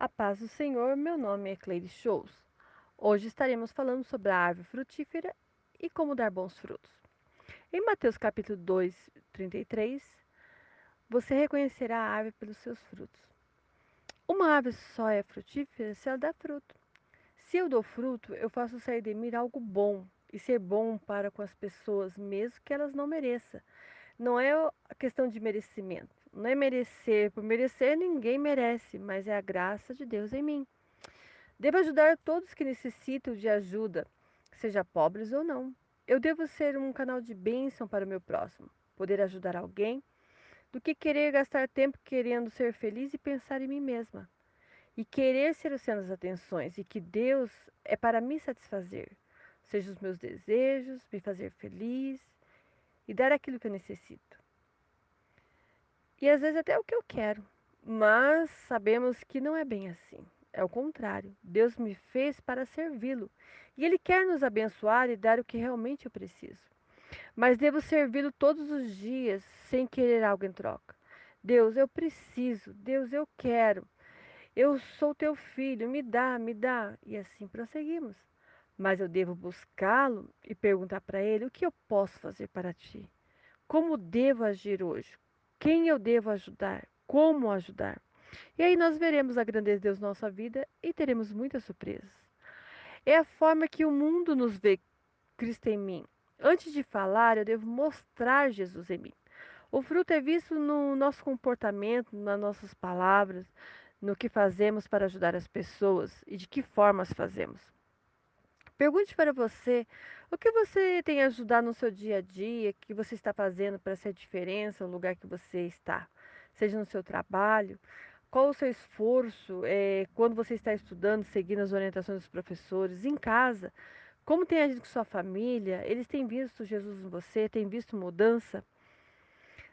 A paz do Senhor, meu nome é Cleide Shows. Hoje estaremos falando sobre a árvore frutífera e como dar bons frutos. Em Mateus capítulo 2, 33, você reconhecerá a árvore pelos seus frutos. Uma árvore só é frutífera se ela dá fruto. Se eu dou fruto, eu faço sair de mim algo bom e ser bom para com as pessoas, mesmo que elas não mereçam. Não é a questão de merecimento. Não é merecer. Por merecer, ninguém merece, mas é a graça de Deus em mim. Devo ajudar todos que necessitam de ajuda, seja pobres ou não. Eu devo ser um canal de bênção para o meu próximo, poder ajudar alguém, do que querer gastar tempo querendo ser feliz e pensar em mim mesma e querer ser o centro das atenções e que Deus é para me satisfazer, seja os meus desejos, me fazer feliz e dar aquilo que eu necessito. E às vezes até o que eu quero, mas sabemos que não é bem assim. É o contrário. Deus me fez para servi-lo e Ele quer nos abençoar e dar o que realmente eu preciso. Mas devo servi-lo todos os dias sem querer algo em troca. Deus, eu preciso. Deus, eu quero. Eu sou teu filho, me dá, me dá. E assim prosseguimos. Mas eu devo buscá-lo e perguntar para ele: o que eu posso fazer para ti? Como devo agir hoje? Quem eu devo ajudar? Como ajudar? E aí nós veremos a grandeza de Deus na nossa vida e teremos muitas surpresas. É a forma que o mundo nos vê, Cristo em mim. Antes de falar, eu devo mostrar Jesus em mim. O fruto é visto no nosso comportamento, nas nossas palavras, no que fazemos para ajudar as pessoas e de que formas fazemos. Pergunte para você o que você tem ajudado no seu dia a dia, o que você está fazendo para ser diferença no lugar que você está, seja no seu trabalho, qual o seu esforço é, quando você está estudando, seguindo as orientações dos professores, em casa, como tem agido com sua família, eles têm visto Jesus em você, têm visto mudança.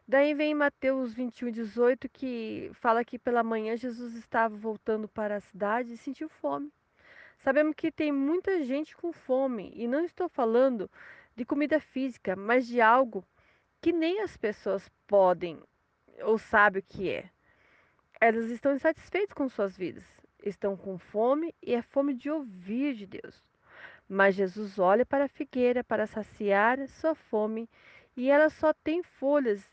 Daí vem Mateus 21, 18, que fala que pela manhã Jesus estava voltando para a cidade e sentiu fome. Sabemos que tem muita gente com fome, e não estou falando de comida física, mas de algo que nem as pessoas podem ou sabem o que é. Elas estão insatisfeitas com suas vidas, estão com fome e é fome de ouvir de Deus. Mas Jesus olha para a figueira para saciar sua fome e ela só tem folhas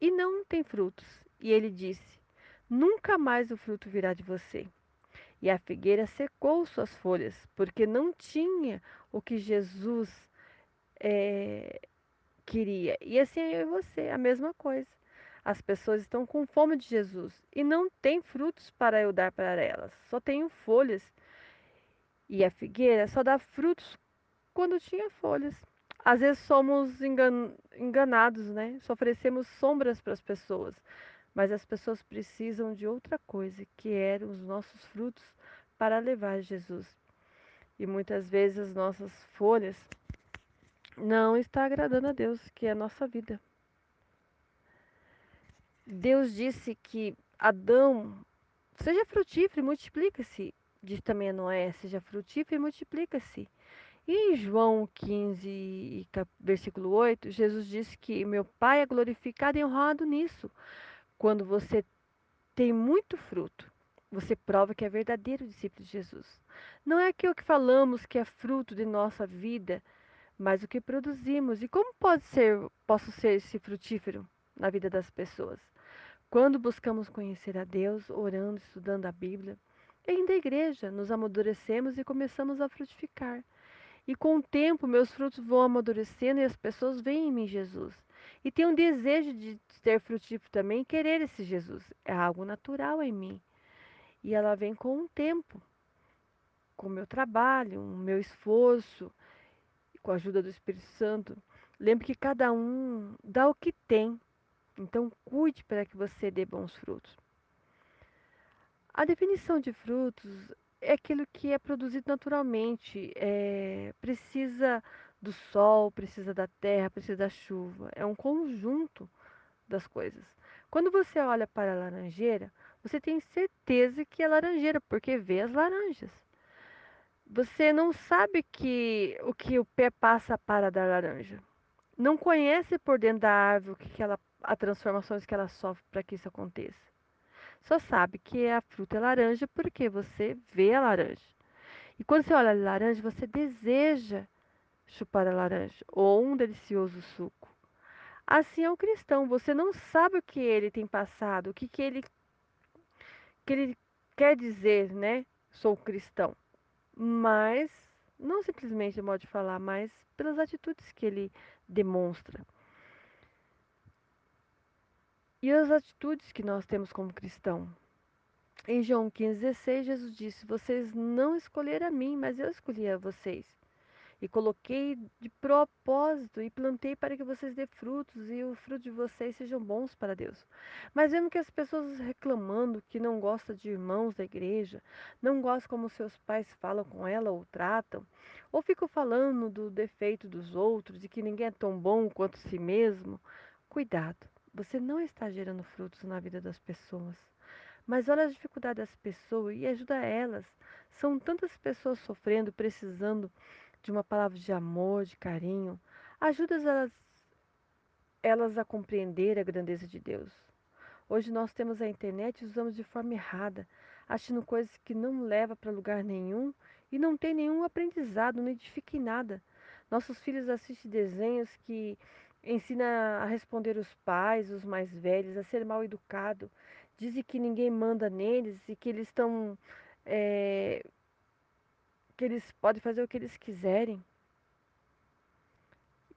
e não tem frutos. E ele disse: Nunca mais o fruto virá de você. E a figueira secou suas folhas, porque não tinha o que Jesus é, queria. E assim é você, a mesma coisa. As pessoas estão com fome de Jesus e não têm frutos para eu dar para elas, só tenho folhas. E a figueira só dá frutos quando tinha folhas. Às vezes somos engan enganados, né? Só oferecemos sombras para as pessoas. Mas as pessoas precisam de outra coisa, que eram os nossos frutos para levar Jesus. E muitas vezes as nossas folhas não está agradando a Deus, que é a nossa vida. Deus disse que Adão seja frutífero e multiplica-se. Diz também a Noé, seja frutífero e multiplica-se. E em João 15, versículo 8, Jesus disse que meu Pai é glorificado e honrado nisso. Quando você tem muito fruto, você prova que é verdadeiro discípulo de Jesus. Não é aquilo que falamos que é fruto de nossa vida, mas o que produzimos. E como pode ser, posso ser esse frutífero na vida das pessoas? Quando buscamos conhecer a Deus, orando, estudando a Bíblia, indo à igreja, nos amadurecemos e começamos a frutificar. E com o tempo, meus frutos vão amadurecendo e as pessoas veem em mim Jesus. E tem um desejo de ser frutífero também, querer esse Jesus. É algo natural em mim. E ela vem com o tempo, com o meu trabalho, o meu esforço, com a ajuda do Espírito Santo. Lembre que cada um dá o que tem. Então, cuide para que você dê bons frutos. A definição de frutos é aquilo que é produzido naturalmente. É, precisa do sol, precisa da terra, precisa da chuva. É um conjunto das coisas. Quando você olha para a laranjeira, você tem certeza que é laranjeira, porque vê as laranjas. Você não sabe que o que o pé passa para dar laranja. Não conhece por dentro da árvore o que ela, as transformações que ela sofre para que isso aconteça. só sabe que a fruta é laranja porque você vê a laranja. E quando você olha a laranja, você deseja chupar a laranja ou um delicioso suco. Assim é o cristão, você não sabe o que ele tem passado, o que, que, ele, que ele quer dizer, né? Sou cristão. Mas, não simplesmente de modo de falar, mas pelas atitudes que ele demonstra. E as atitudes que nós temos como cristão. Em João 15,16, Jesus disse: Vocês não escolheram a mim, mas eu escolhi a vocês e coloquei de propósito e plantei para que vocês dê frutos e o fruto de vocês sejam bons para Deus. Mas vemos que as pessoas reclamando que não gostam de irmãos da igreja, não gostam como seus pais falam com ela ou tratam, ou ficam falando do defeito dos outros e que ninguém é tão bom quanto si mesmo. Cuidado, você não está gerando frutos na vida das pessoas. Mas olha as dificuldades das pessoas e ajuda elas. São tantas pessoas sofrendo, precisando de uma palavra de amor, de carinho. Ajuda elas, elas a compreender a grandeza de Deus. Hoje nós temos a internet e usamos de forma errada, achando coisas que não levam para lugar nenhum e não tem nenhum aprendizado, não edifica em nada. Nossos filhos assistem desenhos que ensinam a responder os pais, os mais velhos, a ser mal educado. Dizem que ninguém manda neles e que eles estão é, que eles podem fazer o que eles quiserem.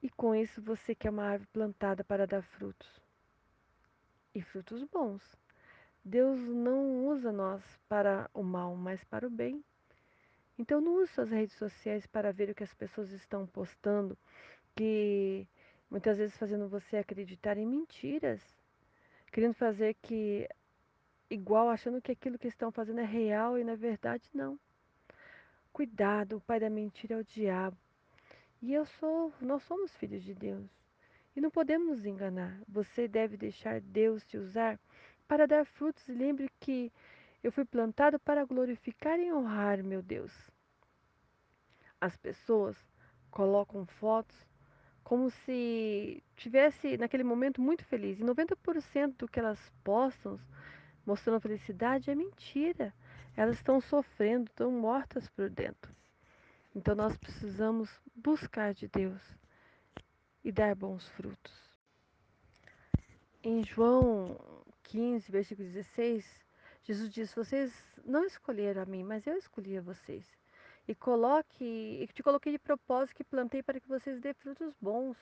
E com isso você quer uma árvore plantada para dar frutos. E frutos bons. Deus não usa nós para o mal, mas para o bem. Então não use suas redes sociais para ver o que as pessoas estão postando, que muitas vezes fazendo você acreditar em mentiras, querendo fazer que igual achando que aquilo que estão fazendo é real e na verdade não. Cuidado, o pai da mentira é o diabo. E eu sou, nós somos filhos de Deus. E não podemos nos enganar. Você deve deixar Deus te usar para dar frutos. E lembre que eu fui plantado para glorificar e honrar meu Deus. As pessoas colocam fotos como se tivesse naquele momento muito feliz. E 90% do que elas postam mostrando felicidade é mentira elas estão sofrendo, estão mortas por dentro. Então nós precisamos buscar de Deus e dar bons frutos. Em João 15, versículo 16, Jesus diz: Vocês não escolheram a mim, mas eu escolhi a vocês. E coloque, e te coloquei de propósito que plantei para que vocês dê frutos bons.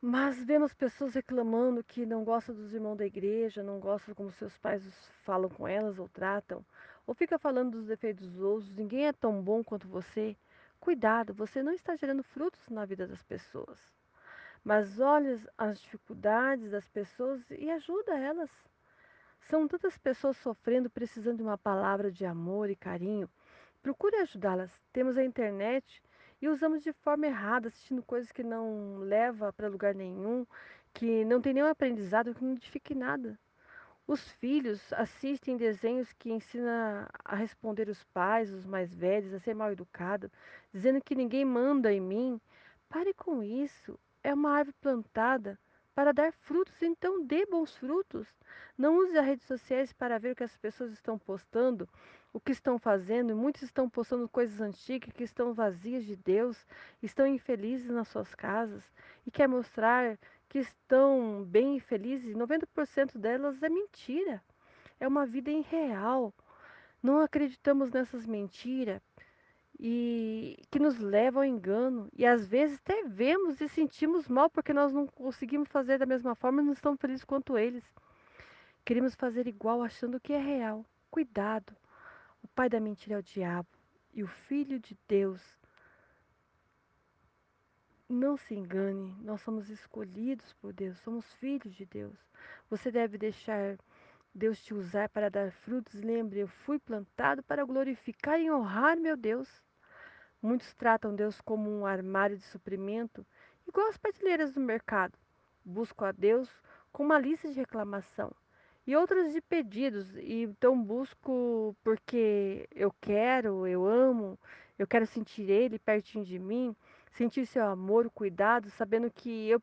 Mas vemos pessoas reclamando que não gostam dos irmãos da igreja, não gostam como seus pais falam com elas ou tratam, ou fica falando dos defeitos dos outros, ninguém é tão bom quanto você. Cuidado, você não está gerando frutos na vida das pessoas. Mas olhe as dificuldades das pessoas e ajuda elas. São tantas pessoas sofrendo, precisando de uma palavra de amor e carinho. Procure ajudá-las. Temos a internet e usamos de forma errada, assistindo coisas que não leva para lugar nenhum, que não tem nenhum aprendizado, que não edifique nada. Os filhos assistem desenhos que ensinam a responder os pais, os mais velhos, a ser mal educado, dizendo que ninguém manda em mim. Pare com isso. É uma árvore plantada para dar frutos, então dê bons frutos. Não use as redes sociais para ver o que as pessoas estão postando, o que estão fazendo. Muitos estão postando coisas antigas que estão vazias de Deus, estão infelizes nas suas casas e quer mostrar que estão bem e felizes. 90% delas é mentira. É uma vida irreal. Não acreditamos nessas mentiras e que nos levam ao engano. E às vezes até vemos e sentimos mal porque nós não conseguimos fazer da mesma forma e não estamos felizes quanto eles. Queremos fazer igual achando que é real. Cuidado. O pai da mentira é o diabo e o filho de Deus. Não se engane, nós somos escolhidos por Deus, somos filhos de Deus. Você deve deixar Deus te usar para dar frutos. Lembre, eu fui plantado para glorificar e honrar meu Deus. Muitos tratam Deus como um armário de suprimento, igual as prateleiras do mercado. Busco a Deus com uma lista de reclamação e outras de pedidos. E então busco porque eu quero, eu amo, eu quero sentir Ele pertinho de mim, sentir seu amor, o cuidado, sabendo que eu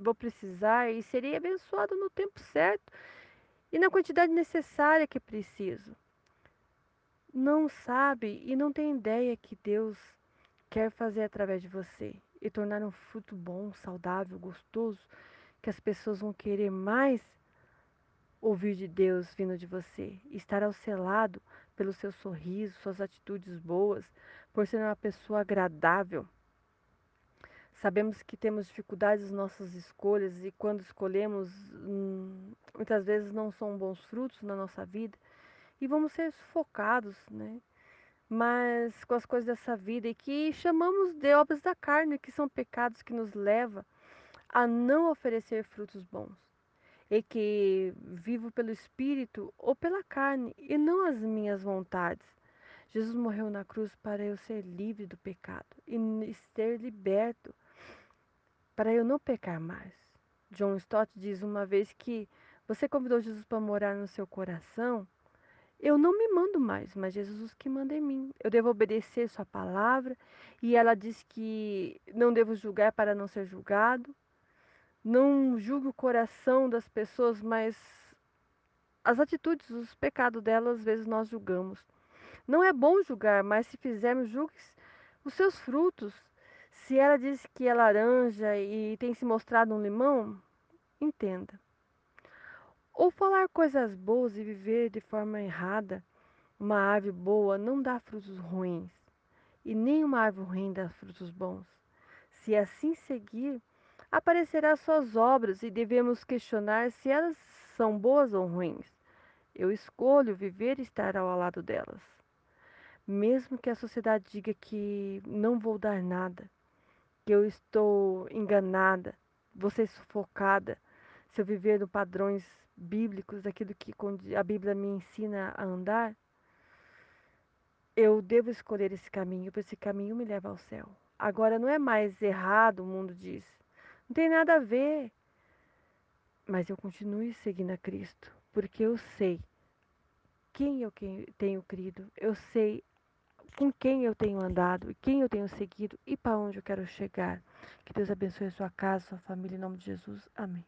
vou precisar e serei abençoado no tempo certo. e na quantidade necessária que preciso. Não sabe e não tem ideia que Deus quer fazer através de você e tornar um fruto bom, saudável, gostoso, que as pessoas vão querer mais ouvir de Deus vindo de você. Estar ao seu lado pelo seu sorriso, suas atitudes boas, por ser uma pessoa agradável. Sabemos que temos dificuldades nas nossas escolhas e quando escolhemos, hum, muitas vezes não são bons frutos na nossa vida e vamos ser sufocados, né? Mas com as coisas dessa vida e que chamamos de obras da carne, que são pecados que nos levam a não oferecer frutos bons. E que vivo pelo espírito ou pela carne e não as minhas vontades. Jesus morreu na cruz para eu ser livre do pecado e ser liberto para eu não pecar mais. John Stott diz uma vez que você convidou Jesus para morar no seu coração. Eu não me mando mais, mas Jesus que manda em mim. Eu devo obedecer sua palavra. E ela diz que não devo julgar para não ser julgado. Não julgue o coração das pessoas, mas as atitudes, os pecados delas, às vezes nós julgamos. Não é bom julgar, mas se fizermos, julgue os seus frutos. Se ela diz que é laranja e tem se mostrado um limão, entenda. Ou falar coisas boas e viver de forma errada. Uma árvore boa não dá frutos ruins, e nem uma árvore ruim dá frutos bons. Se assim seguir, aparecerão suas obras e devemos questionar se elas são boas ou ruins. Eu escolho viver e estar ao lado delas. Mesmo que a sociedade diga que não vou dar nada, que eu estou enganada, vou ser sufocada, se eu viver no padrões bíblicos, daquilo que a Bíblia me ensina a andar, eu devo escolher esse caminho, porque esse caminho me leva ao céu. Agora não é mais errado, o mundo diz. Não tem nada a ver. Mas eu continuo seguindo a Cristo, porque eu sei quem eu tenho crido, eu sei com quem eu tenho andado, quem eu tenho seguido e para onde eu quero chegar. Que Deus abençoe a sua casa, sua família, em nome de Jesus. Amém.